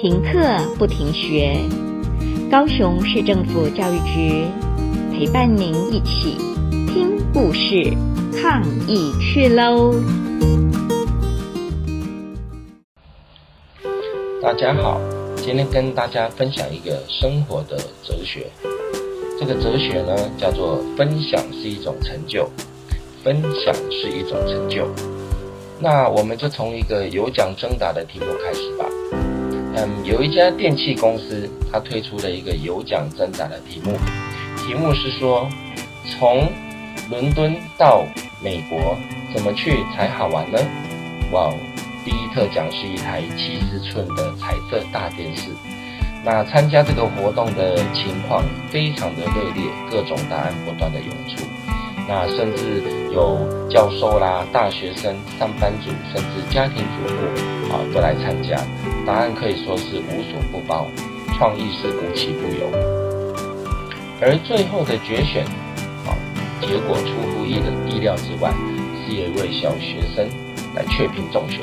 停课不停学，高雄市政府教育局陪伴您一起听故事、抗疫去喽！大家好，今天跟大家分享一个生活的哲学。这个哲学呢，叫做分享是一种成就，分享是一种成就。那我们就从一个有奖征答的题目开始吧。嗯，有一家电器公司，它推出了一个有奖征答的题目，题目是说，从伦敦到美国怎么去才好玩呢？哇，第一特奖是一台七十寸的彩色大电视。那参加这个活动的情况非常的热烈，各种答案不断的涌出。那甚至有教授啦、大学生、上班族，甚至家庭主妇啊，都来参加。答案可以说是无所不包，创意是无奇不有。而最后的决选，啊，结果出乎意的意料之外，是一位小学生来雀屏中选。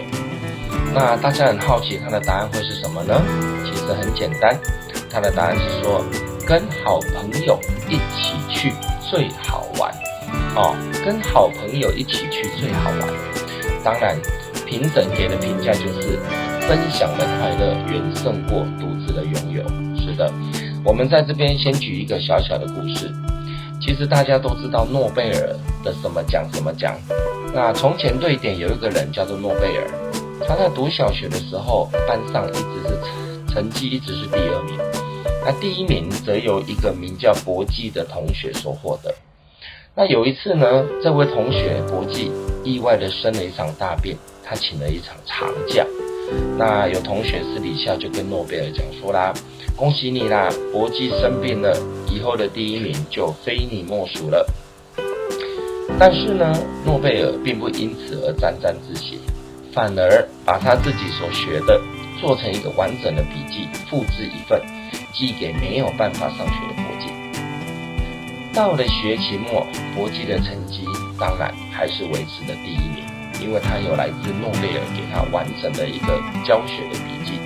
那大家很好奇他的答案会是什么呢？其实很简单，他的答案是说，跟好朋友一起去最好玩。哦，跟好朋友一起去最好玩。当然，评审给的评价就是分享的快乐远胜过独自的拥有。是的，我们在这边先举一个小小的故事。其实大家都知道诺贝尔的什么奖什么奖。那从前瑞典有一个人叫做诺贝尔，他在读小学的时候，班上一直是成绩一直是第二名。那第一名则由一个名叫博基的同学所获得。那有一次呢，这位同学博基意外的生了一场大病，他请了一场长假。那有同学私底下就跟诺贝尔讲说啦：“恭喜你啦，搏击生病了，以后的第一名就非你莫属了。”但是呢，诺贝尔并不因此而沾沾自喜，反而把他自己所学的做成一个完整的笔记，复制一份，寄给没有办法上学的柏基。到了学期末，搏击的成绩当然还是维持的第一名，因为他有来自诺贝尔给他完整的一个教学的笔记。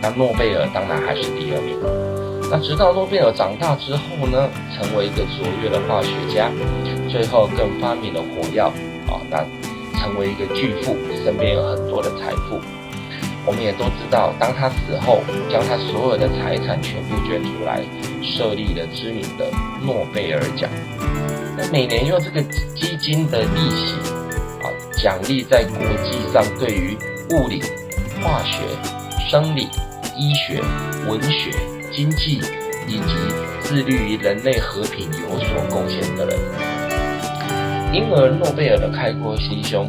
那诺贝尔当然还是第二名。那直到诺贝尔长大之后呢，成为一个卓越的化学家，最后更发明了火药啊，那成为一个巨富，身边有很多的财富。我们也都知道，当他死后，将他所有的财产全部捐出来，设立了知名的诺贝尔奖。那每年用这个基金的利息啊，奖励在国际上对于物理、化学、生理、医学、文学、经济以及致力于人类和平有所贡献的人。因而，诺贝尔的开阔心胸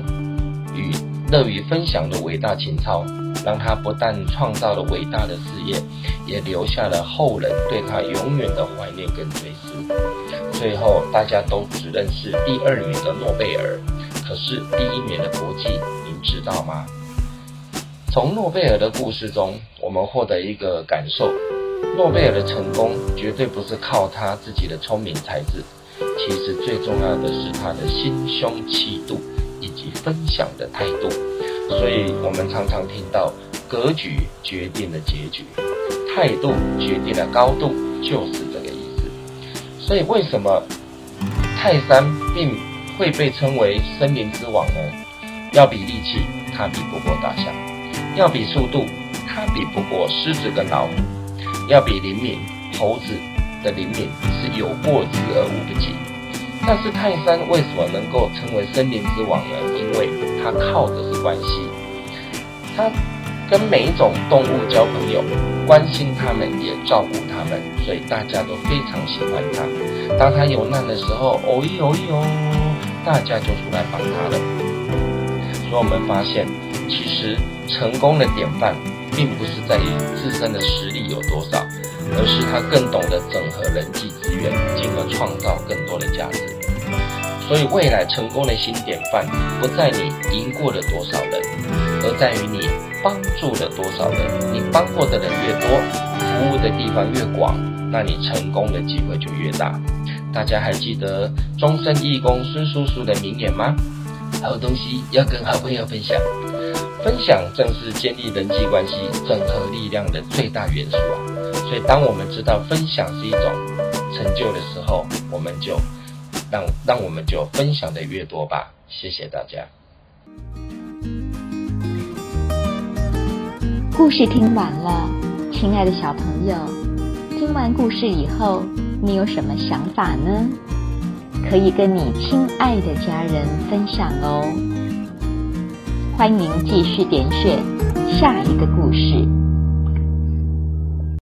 与乐于分享的伟大情操。让他不但创造了伟大的事业，也留下了后人对他永远的怀念跟追思。最后，大家都只认识第二名的诺贝尔，可是第一名的国际，您知道吗？从诺贝尔的故事中，我们获得一个感受：诺贝尔的成功绝对不是靠他自己的聪明才智，其实最重要的是他的心胸气度以及分享的态度。所以我们常常听到“格局决定了结局，态度决定了高度”，就是这个意思。所以为什么泰山并会被称为森林之王呢？要比力气，它比不过大象；要比速度，它比不过狮子跟老虎；要比灵敏，猴子的灵敏是有过之而无不及。但是泰山为什么能够称为森林之王呢？因为它靠的是关系，它跟每一种动物交朋友，关心它们也照顾它们，所以大家都非常喜欢它。当它有难的时候，哦哟哦哟，大家就出来帮它了。所以我们发现，其实成功的典范，并不是在于自身的实力有多少。而是他更懂得整合人际资源，进而创造更多的价值。所以未来成功的新典范，不在你赢过了多少人，而在于你帮助了多少人。你帮过的人越多，服务的地方越广，那你成功的机会就越大。大家还记得终身义工孙叔叔的名言吗？好东西要跟好朋友分享。分享正是建立人际关系、整合力量的最大元素啊！所以，当我们知道分享是一种成就的时候，我们就让让我们就分享的越多吧。谢谢大家。故事听完了，亲爱的小朋友，听完故事以后，你有什么想法呢？可以跟你亲爱的家人分享哦。欢迎继续点选下一个故事。